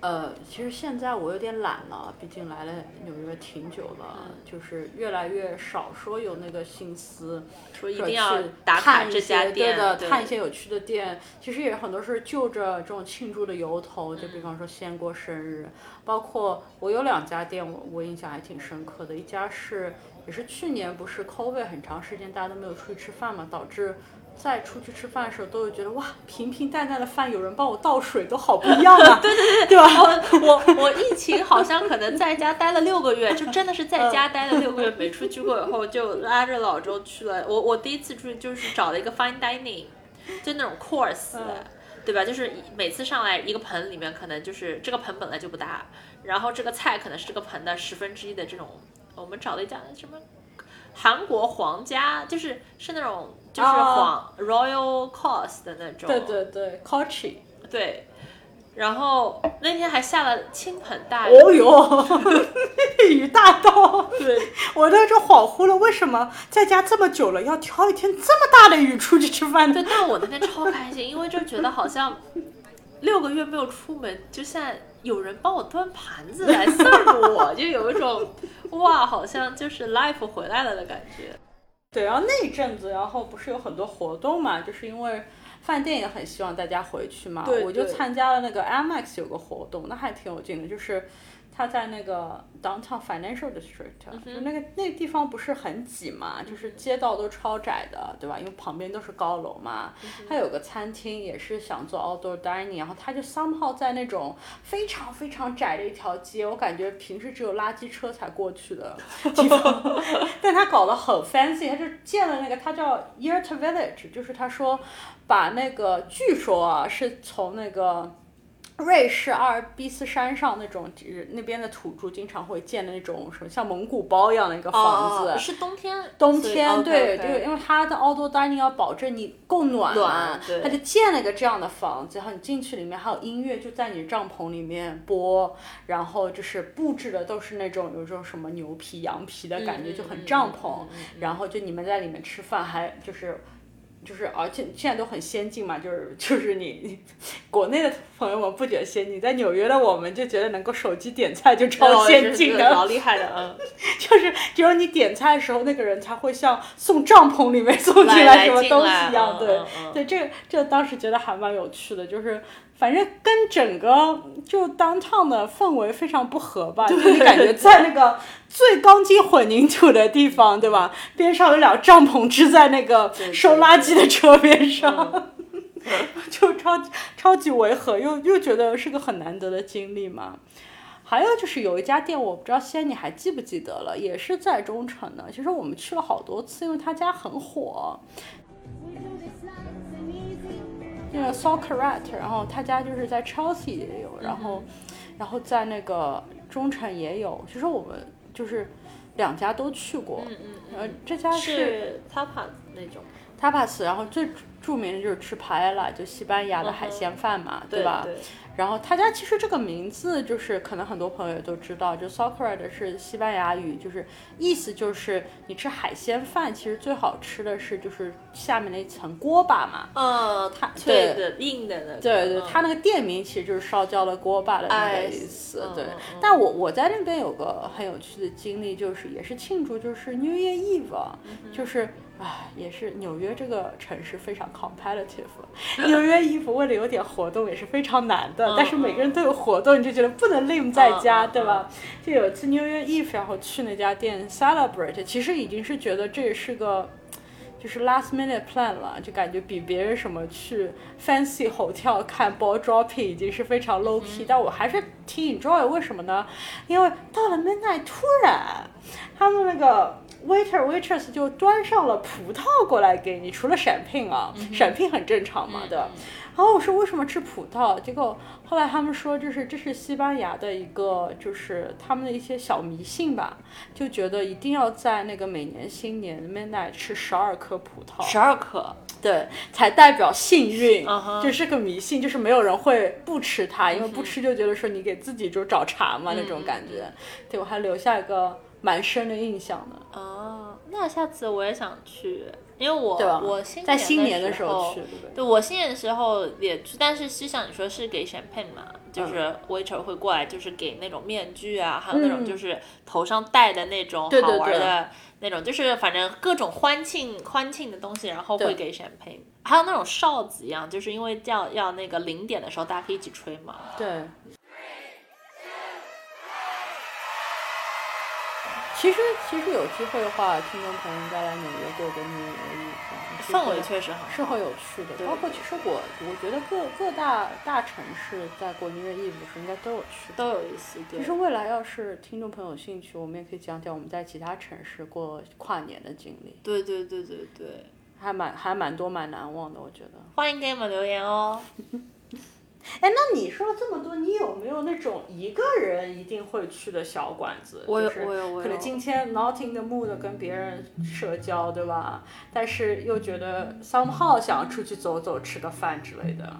呃，其实现在我有点懒了，毕竟来了纽约挺久了，嗯就是越来越少说有那个心思说一定要去打卡这家些店，对探一些有趣的店。其实也很多是就着这种庆祝的由头，就嗯比方说先过生日，包括我有两家店我我印象还挺深刻的，一家是也是去年不是 COVID 很长时间大家都没有出去吃饭嘛，导致。再出去吃饭的时候，都会觉得哇，平平淡淡的饭，有人帮我倒水，都好不一样啊！对对对，对吧？我我我疫情好像可能在家待了六个月，就真的是在家待了六个月，没出去过以后，就拉着老周去了。我我第一次出去就是找了一个 fine dining，就那种 course，、嗯对吧？就是每次上来一个盆里面可能就是这个盆本来就不大，然后这个菜可能是这个盆的十分之一的这种。我们找了一家什么韩国皇家，就是是那种就是皇、royal cost 的那种。对对对 c o c h i 对，然后那天还下了倾盆大雨。哦哟，雨大到，对，我都就恍惚了，为什么在家这么久了，要挑一天这么大的雨出去吃饭对，呢？但我那天超开心，因为就觉得好像六个月没有出门，就现在有人帮我端盘子来 serve 我，就有一种哇，好像就是 life 回来了的感觉。对，然后那一阵子，然后不是有很多活动嘛，就是因为饭店也很希望大家回去嘛，对我就参加了那个 IMAX 有个活动，那还挺有劲的，就是。它在那个 downtown financial district，、就那个那个地方不是很挤嘛，就是街道都超窄的，对吧？因为旁边都是高楼嘛。他有个餐厅也是想做 outdoor dining，然后他就 somehow 在那种非常非常窄的一条街，我感觉平时只有垃圾车才过去的地方，但他搞得很 fancy，他就建了那个他叫 Yurta Village，就是他说把那个据说啊是从那个。瑞士阿尔卑斯山上那种，就是那边的土著经常会建的那种什么像蒙古包一样的一个房子，哦是冬天，冬天对就因为它的 outdoor dining 要保证你够暖暖对。它就建了个这样的房子，然后你进去里面还有音乐就在你帐篷里面播，然后就是布置的都是那种有种什么牛皮羊皮的感觉，嗯就很嗯帐篷，嗯。嗯然后就你们在里面吃饭还就是。就是，而且现在都很先进嘛，就是就是你你国内的朋友们不觉得先进，在纽约的我们就觉得能够手机点菜就超先进的，老厉害的，嗯，就是只有你点菜的时候，那个人才会像送帐篷里面 送进来什么东西一样，对、对，这这当时觉得还蛮有趣的，就是反正跟整个就 downtown 的氛围非常不合吧，就你感觉在那个最钢筋混凝土的地方，对吧？边上有俩帐篷支在那个收垃圾的车边上。嗯 就超超级违和，又又觉得是个很难得的经历嘛。还有就是有一家店，我不知道西安你还记不记得了，也是在中城的。其实我们去了好多次，因为他家很火。那个 s o c r a t 然后他家就是在 Chelsea 也有，然后，然后在那个中城也有。其实我们就是两家都去过。嗯嗯呃，这家是 tapas 那种，tapas，然后最著名的就是吃 paella，就西班牙的海鲜饭嘛，对吧？对然后他家其实这个名字就是可能很多朋友也都知道，就 soccer 是西班牙语，就是意思就是你吃海鲜饭，其实最好吃的是就是下面那层锅巴嘛。嗯，它脆的硬的那个，对对，嗯它那个店名其实就是烧焦了锅巴的那个哎意思。对但我我在那边有个很有趣的经历，就是也是庆祝，就是 New Year Eve，、就是嗯唉，也是纽约这个城市非常 competitive，纽约衣服为了有点活动也是非常难的，嗯但是每个人都有活动，你就觉得不能另在家，对吧？就有一次 New Year Eve，然后去那家店 celebrate，其实已经是觉得这也是个。就是 last minute plan 了，就感觉比别人什么去 fancy hotel 看 ball dropping 已经是非常 low key，、但我还是挺 enjoy，为什么呢？因为到了 midnight 突然他们那个 waiter waitress 就端上了葡萄过来给你，除了闪聘啊，闪聘很正常嘛，对吧？然后我说为什么吃葡萄？结果后来他们说，就是这是西班牙的一个，就是他们的一些小迷信吧，就觉得一定要在那个每年新年 midnight 吃十二颗葡萄，十二颗，对，才代表幸运嗯哼。这是个迷信，就是没有人会不吃它，因为不吃就觉得说你给自己就找茬嘛、那种感觉。对我还留下一个蛮深的印象的，哦，那下次我也想去，因为我对？我新在新年的的时候去，对我新年的时候也去，但是就像你说是给 champagne 嘛，就是 waiter 会过来，就是给那种面具啊，还有那种嗯就是头上戴的那种好玩的那种，就是反正各种欢庆欢庆的东西，然后会给 champagne，还有那种哨子一样，就是因为要要那个零点的时候大家可以一起吹嘛。对。其实，其实有机会的话，听众朋友应该来纽约过个纽约日，氛围确实很好。是会有趣的。对包括其实我，我觉得各各大大城市在过纽约 eve 的时候应该都有去。都有意思，对其实未来要是听众朋友有兴趣，我们也可以讲讲我们在其他城市过跨年的经历，对对对对对，还蛮还蛮多蛮难忘的，我觉得。欢迎给我们留言哦。哎，那你说了这么多，你有没有那种一个人一定会去的小馆子？我有就是我有我有可能今天 not in the mood 跟别人社交，对吧？但是又觉得 somehow 想要出去走走，吃个饭之类的。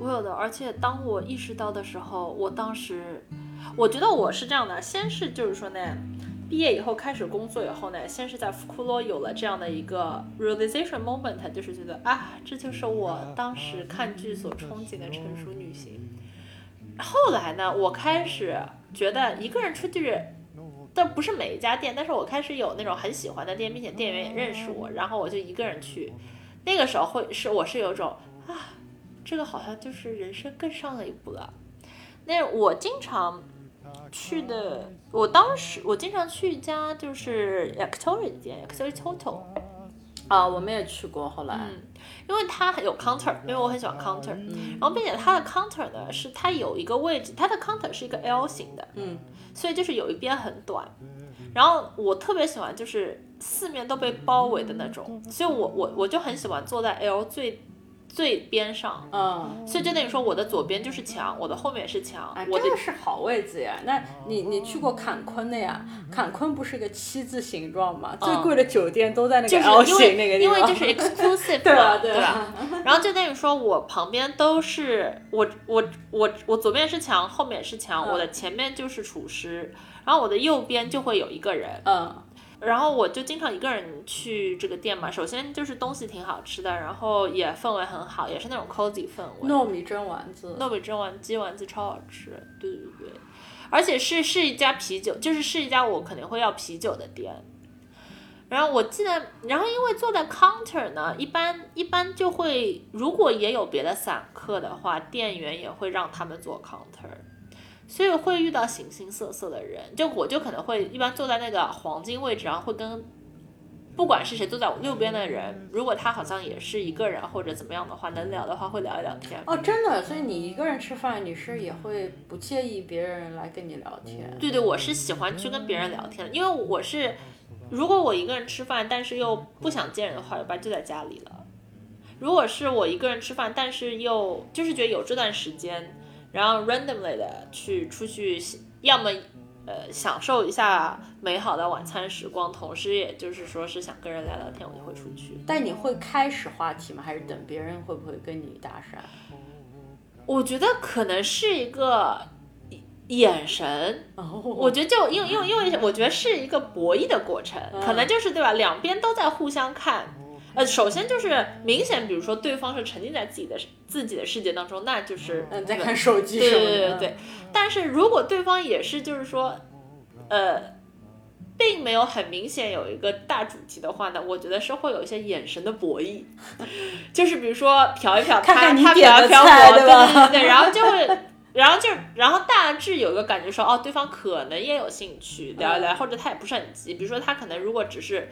我有的，而且当我意识到的时候，我当时，我觉得我是这样的，先是就是说呢，毕业以后开始工作以后呢，先是在福库罗有了这样的一个 realization moment，就是觉得啊，这就是我当时看剧所憧憬的成熟女性。后来呢，我开始觉得一个人出去。但不是每一家店，但是我开始有那种很喜欢的店，并且店员也认识我，然后我就一个人去。那个时候会是我是有种啊这个好像就是人生更上了一步了。那我经常去的，我当时我经常去一家就是 Yakitori 店，Yakitori Toto，啊，我们也去过，后来，嗯，因为它有 counter，因为我很喜欢 counter，嗯。然后并且它的 counter 呢是它有一个位置，它的 counter 是一个 L 型的，嗯，所以就是有一边很短，然后我特别喜欢就是四面都被包围的那种，所以我我我就很喜欢坐在 L 最最边上，嗯。所以就等于说我的左边就是墙，我的后面是墙，哎，我的这个是好位置呀。那你你去过坎昆的呀？坎昆不是个七字形状吗？最贵的酒店都在那个嗯就是 L 因为型那个地方。因为就是 exclusive 对嘛，啊对对啊吧？然后就等于说我旁边都是我我我我左边是墙，后面是墙，嗯我的前面就是厨师，然后我的右边就会有一个人，嗯然后我就经常一个人去这个店嘛。首先就是东西挺好吃的，然后也氛围很好，也是那种 cozy 氛围。糯米蒸丸子。糯米蒸丸鸡丸子超好吃，对对对，而且是是一家啤酒，就是是一家我肯定会要啤酒的店。然后我记得，然后因为坐在 counter 呢，一般一般就会，如果也有别的散客的话，店员也会让他们坐 counter，所以会遇到形形色色的人。就我就可能会一般坐在那个黄金位置，然后会跟不管是谁坐在我右边的人，如果他好像也是一个人或者怎么样的话，能聊的话会聊一聊天。哦，真的，所以你一个人吃饭，你是也会不介意别人来跟你聊天？对对，我是喜欢去跟别人聊天的，因为我是，如果我一个人吃饭，但是又不想见人的话，一般就在家里了。如果是我一个人吃饭，但是又就是觉得有这段时间，然后 randomly 的去出去，要么呃享受一下美好的晚餐时光，同时也就是说是想跟人聊聊天，我就会出去。但你会开始话题吗？还是等别人会不会跟你搭讪？我觉得可能是一个眼神，哦，我觉得就因为因为因为我觉得是一个博弈的过程，可能就是对吧？两边都在互相看。呃，首先就是明显，比如说对方是沉浸在自己的自己的世界当中，那就是嗯，在看手机对什么的。对对对对。但是如果对方也是就是说，呃，并没有很明显有一个大主题的话呢，我觉得是会有一些眼神的博弈，就是比如说瞟一瞟他，看看他瞟一瞟我，对吧对对对，然后就会。然后就，然后大致有一个感觉说，哦，对方可能也有兴趣聊一聊，嗯或者他也不是很急。比如说他可能如果只是，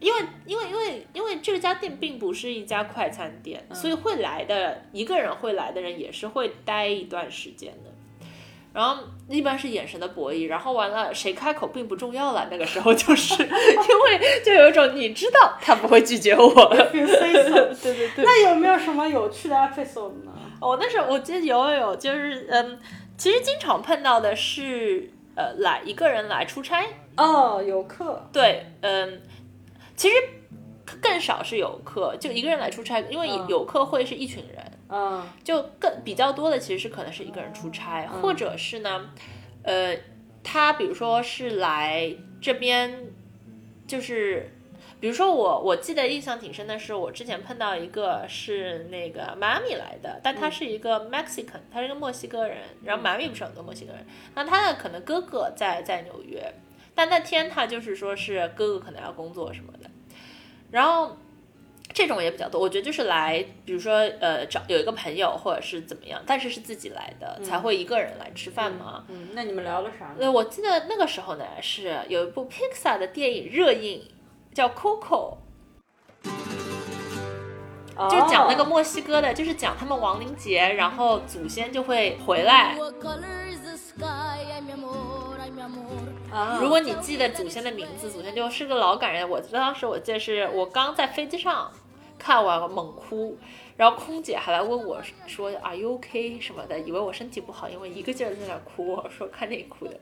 因为因为因为因为这家店并不是一家快餐店，所以会来的一个人会来的人也是会待一段时间的。然后一般是眼神的博弈，然后完了谁开口并不重要了，那个时候就是 因为就有一种你知道他不会拒绝我对 对对。那有没有什么有趣的 episode 呢？哦，那时候我记得有有，就是嗯，其实经常碰到的是呃来一个人来出差，哦，游客。对，嗯，其实更少是游客，就一个人来出差，因为嗯。游客会是一群人，嗯。就更比较多的其实是可能是一个人出差，或者是呢，呃，他比如说是来这边，就是。比如说我，我记得印象挺深的是，我之前碰到一个是那个迈阿密来的，但他是一个 Mexican，他是个墨西哥人，然后迈阿密不是很多墨西哥人，那他的可能哥哥在在纽约，但那天他就是说是哥哥可能要工作什么的，然后这种也比较多。我觉得就是来，比如说呃找有一个朋友或者是怎么样，但是是自己来的，才会一个人来吃饭嘛。嗯，那你们聊了啥呢？呃，我记得那个时候呢是有一部 Pixar 的电影热映，叫 Coco，就讲那个墨西哥的，就是讲他们亡灵节，然后祖先就会回来。如果你记得祖先的名字，祖先就是个老感人。我当时我记得是我刚在飞机上看完猛哭，然后空姐还来问我说 “Are you OK” 什么的，以为我身体不好，因为一个劲儿在那哭。我说看电影哭的。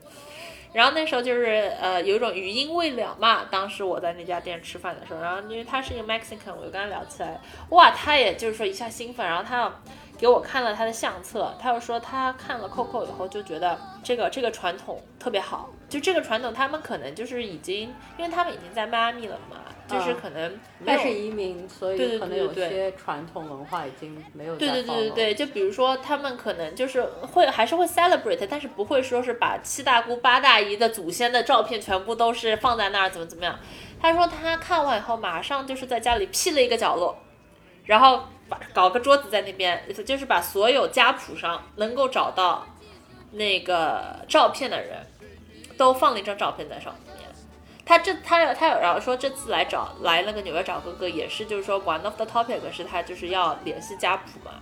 然后那时候就是呃有一种余音未了嘛，当时我在那家店吃饭的时候，然后因为他是一个 Mexican，我就跟他聊起来，哇，他也就是说一下兴奋，然后他要给我看了他的相册，他又说他看了 Coco 以后就觉得这个这个传统特别好，就这个传统他们可能就是已经，因为他们已经在迈阿密了嘛，就是可能但是移民，所以可能有些传统文化已经没有对对对。对对，就比如说他们可能就是会还是会 celebrate，但是不会说是把七大姑八大姨的祖先的照片全部都是放在那儿怎么怎么样。他说他看完以后马上就是在家里辟了一个角落，然后把搞个桌子在那边，就是把所有家谱上能够找到那个照片的人，都放了一张照片在上面。他这他他有然后说这次来找来那个纽约找哥哥也是就是说 one of the topic 是他就是要联系家谱嘛。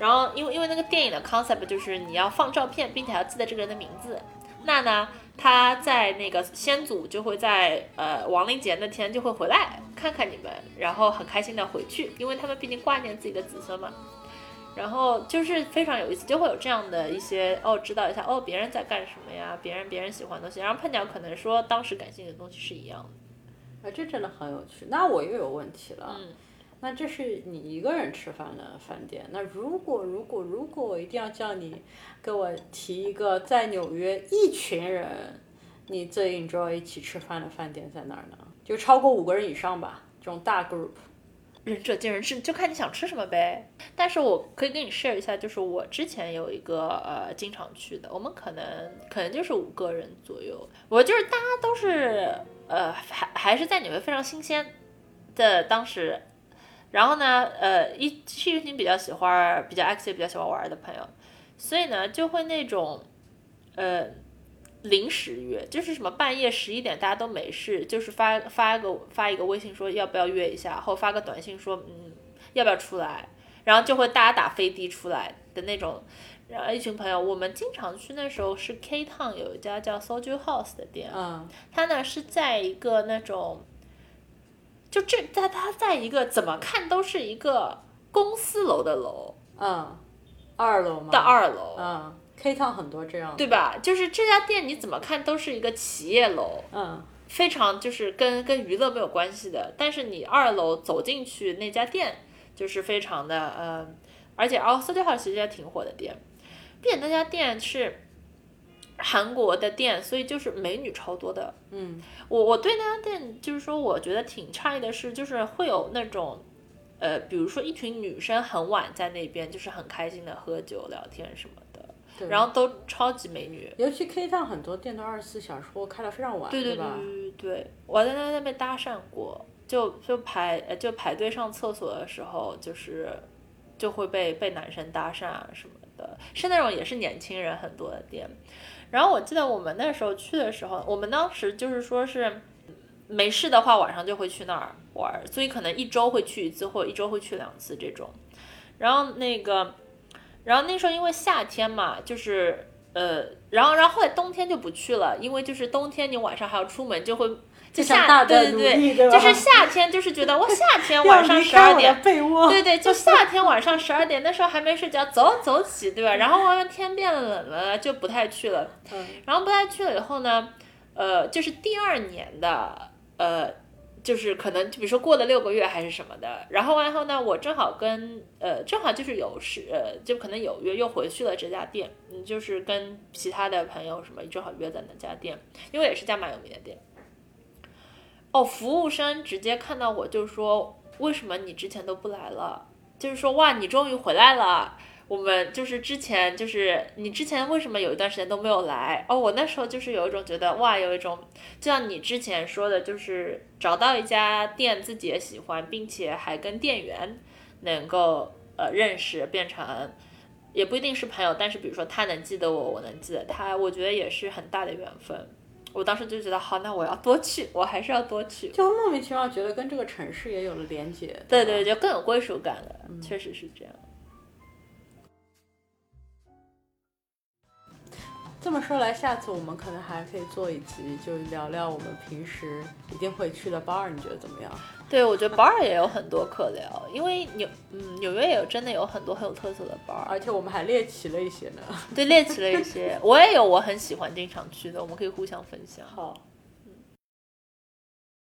然后因为因为那个电影的 concept 就是你要放照片，并且要记得这个人的名字。那呢，他在那个先祖就会在呃亡灵节那天就会回来看看你们，然后很开心的回去，因为他们毕竟挂念自己的子孙嘛。然后就是非常有意思，就会有这样的一些哦，知道一下哦，别人在干什么呀？别人别人喜欢的东西，然后碰巧可能说当时感兴趣的东西是一样的。啊，这真的很有趣。那我又有问题了。嗯那这是你一个人吃饭的饭店。那如果如果如果我一定要叫你给我提一个在纽约一群人你最 enjoy 一起吃饭的饭店在哪儿呢？就超过五个人以上吧，这种大 group。仁者见仁，是就看你想吃什么呗。但是我可以跟你 share 一下，就是我之前有一个呃经常去的，我们可能可能就是五个人左右。我就是大家都是呃还还是在纽约非常新鲜的当时，然后呢呃一是一群比较喜欢比较 active 比较喜欢玩的朋友，所以呢就会那种呃。临时约就是什么半夜十一点大家都没事，就是发发个发一个微信说要不要约一下，或发个短信说嗯要不要出来，然后就会大家打飞的出来的那种。然后一群朋友，我们经常去那时候是 K Town 有一家叫 Soju House 的店，嗯它呢是在一个那种，就这它它在一个怎么看都是一个公司楼的楼嗯，二楼吗？的二楼，嗯，K Town 很多这样的。对吧？就是这家店你怎么看都是一个企业楼，嗯非常就是跟跟娱乐没有关系的，但是你二楼走进去那家店就是非常的嗯，而且哦 s o j o 其实也挺火的店，并且那家店是韩国的店，所以就是美女超多的。嗯我我对那家店就是说，我觉得挺诧异的是，就是会有那种。呃，比如说一群女生很晚在那边，就是很开心的喝酒聊天什么。然后都超级美女，尤其 K Town 很多店都二十四小时或开到非常晚，对对吧？对对对，我在那那边搭讪过，就就排呃就排队上厕所的时候，就是就会被被男生搭讪啊什么的，是那种也是年轻人很多的店。然后我记得我们那时候去的时候，我们当时就是说是没事的话，晚上就会去那儿玩儿，所以可能一周会去一次，或者一周会去两次这种。然后那个，然后那时候因为夏天嘛，就是呃，然后然后后来冬天就不去了，因为就是冬天你晚上还要出门，就会就夏大对对对就是夏天就是觉得哇，夏天晚上十二点。被窝。对对，就夏天晚上十二点，那时候还没睡觉，走走起，对吧？然后完了天变冷了，就不太去了。嗯然后不太去了以后呢，呃，就是第二年的，呃，就是可能就比如说过了六个月还是什么的，然后完后呢，我正好跟呃，正好就是有事，呃，就可能有约又回去了这家店，嗯，就是跟其他的朋友什么正好约在那家店，因为也是家蛮有名的店。哦，服务生直接看到我就说：“为什么你之前都不来了？”就是说：“哇，你终于回来了。”我们就是之前就是你之前为什么有一段时间都没有来？哦，我那时候就是有一种觉得哇，有一种就像你之前说的，就是找到一家店自己也喜欢，并且还跟店员能够呃认识，变成也不一定是朋友，但是比如说他能记得我，我能记得他，我觉得也是很大的缘分。我当时就觉得好，那我要多去，我还是要多去。就莫名其妙觉得跟这个城市也有了连接。对对，对，就更有归属感了，确实是这样。这么说来，下次我们可能还可以做一集，就聊聊我们平时一定会去的 bar，你觉得怎么样？对，我觉得 bar 也有很多可聊，因为纽嗯纽约也有真的有很多很有特色的 bar，而且我们还猎奇了一些呢。对，猎奇了一些，我也有我很喜欢经常去的，我们可以互相分享。好。